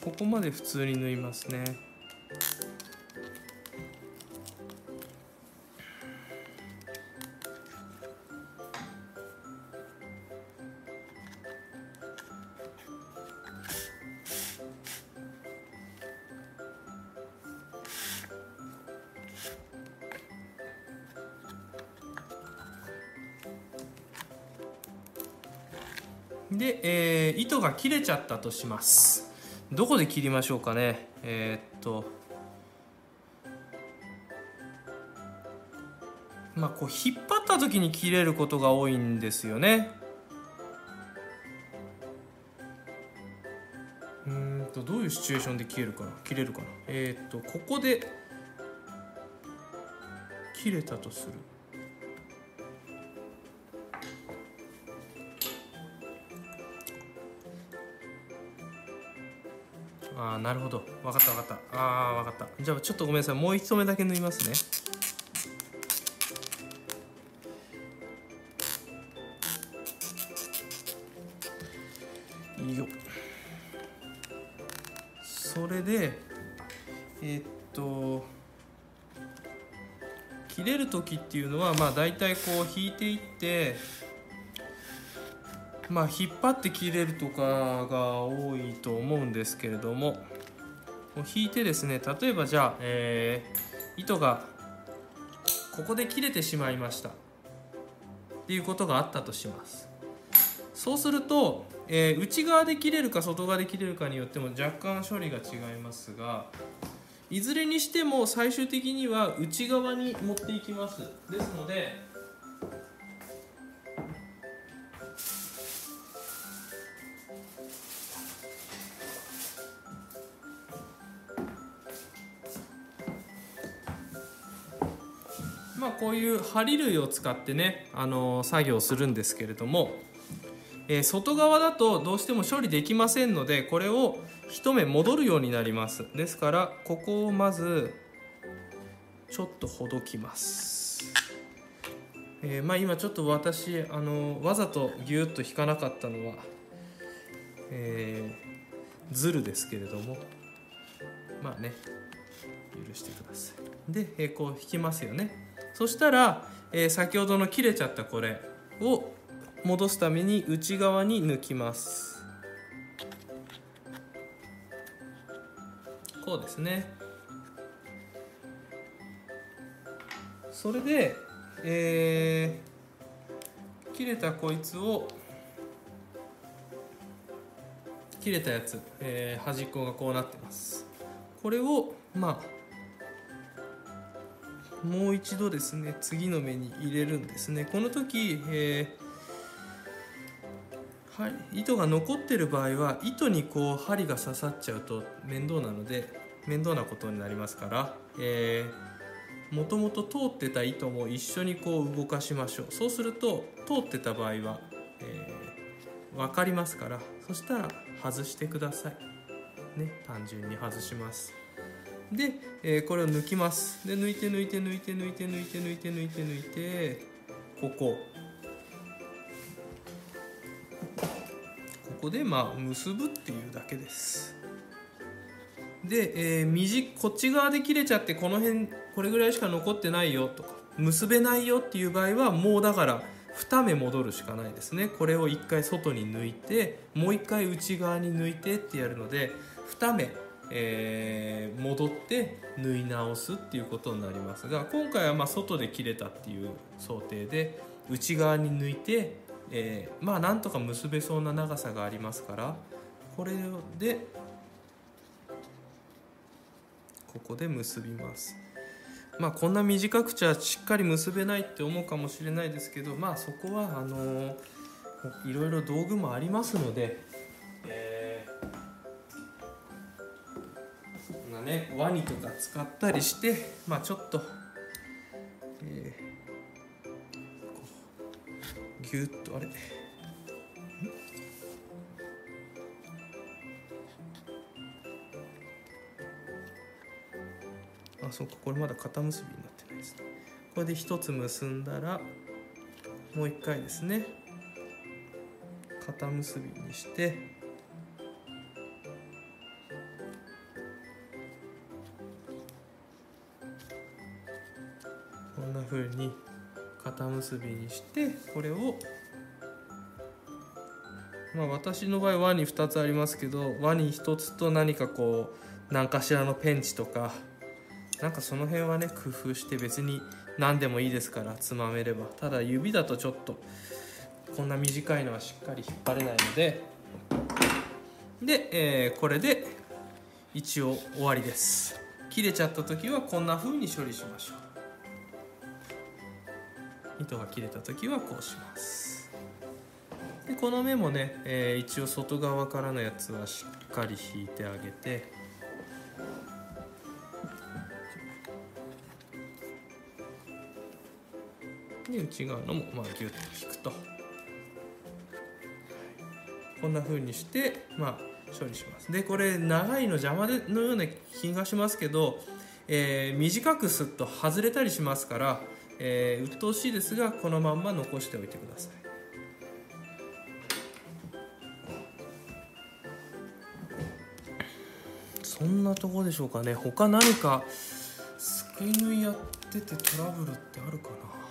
ここまで普通に縫いますね。で、えー、糸が切れちゃったとします。どこで切りましょうかね。えー、っと。まあこう引っ張った時に切れることが多いんですよね。うんとどういうシチュエーションで切れるかな。切れるかな。えー、っとここで切れたとする。ああなるほど。分かった分かった。ああ分かった。じゃあちょっとごめんなさい。もう一目だけ縫いますね。いいよそれでえー、っと切れる時っていうのはまあ大体こう引いていってまあ引っ張って切れるとかが多いと思うんですけれども引いてですね例えばじゃあ、えー、糸がここで切れてしまいました。っていうことがあったとします。そうすると、えー、内側で切れるか外側で切れるかによっても若干処理が違いますがいずれにしても最終的には内側に持っていきます。ですのでまあこういう針類を使ってね、あのー、作業するんですけれども、えー、外側だとどうしても処理できませんのでこれを一目戻るようになります。ですからここをまずちょっとほどきます。えー、まあ今ちょっと私あのわざとギュッと引かなかったのは、えー、ズルですけれども。まあね許してください。で、え、こう引きますよね。そしたら、えー、先ほどの切れちゃったこれを戻すために内側に抜きます。こうですね。それで、えー、切れたこいつを切れたやつ、えー、端っこがこうなってます。これをまあもう一度ですね次の目に入れるんですね。この時、えー、はい、糸が残ってる場合は糸にこう針が刺さっちゃうと面倒なので面倒なことになりますから、えー、もともと通ってた糸も一緒にこう動かしましょう。そうすると通ってた場合は、えー、分かりますからそしたら外してください。ね単純に外します。で、えー、これを抜きます。で抜いて抜いて抜いて抜いて抜いて抜いて抜いて抜いてここ。ここでまあ結ぶっていうだけです。で、えー、右こっち側で切れちゃってこの辺これぐらいしか残ってないよとか結べないよっていう場合はもうだから2目戻るしかないですね。これを1回外に抜いてもう1回内側に抜いてってやるので2目えー、戻って縫い直すっていうことになりますが今回はま外で切れたっていう想定で内側に抜いて、えー、まあなんとか結べそうな長さがありますからこれでここで結びます。まあこんな短くちゃしっかり結べないって思うかもしれないですけどまあそこはあのー、いろいろ道具もありますのでねワニとか使ったりしてまあちょっと、えー、ギュッとあれ？あそうかこれまだ肩結びになってないですね。これで1つ結んだらもう1回ですね肩結びにしてこんな風に肩結びにしてこれをまあ私の場合輪に2つありますけど輪に1つと何かこう何かしらのペンチとかなんかその辺はね工夫して別に何でもいいですからつまめれば。ただ指だとちょっとこんな短いのはしっかり引っ張れないので。で、えーこれで一応終わりです。切れちゃった時はこんな風に処理しましょう。糸が切れた時はこうします。でこの目もね、えー一応外側からのやつはしっかり引いてあげて。で内側のもまあギュッと引くと。こんな風にしてまあ処理します。でこれ長いの邪魔でのような気がしますけど、えー短くすっと外れたりしますから、えー鬱陶しいですがこのまんま残しておいてください。そんなとこでしょうかね。他何かすくい縫いやっててトラブルってあるかな？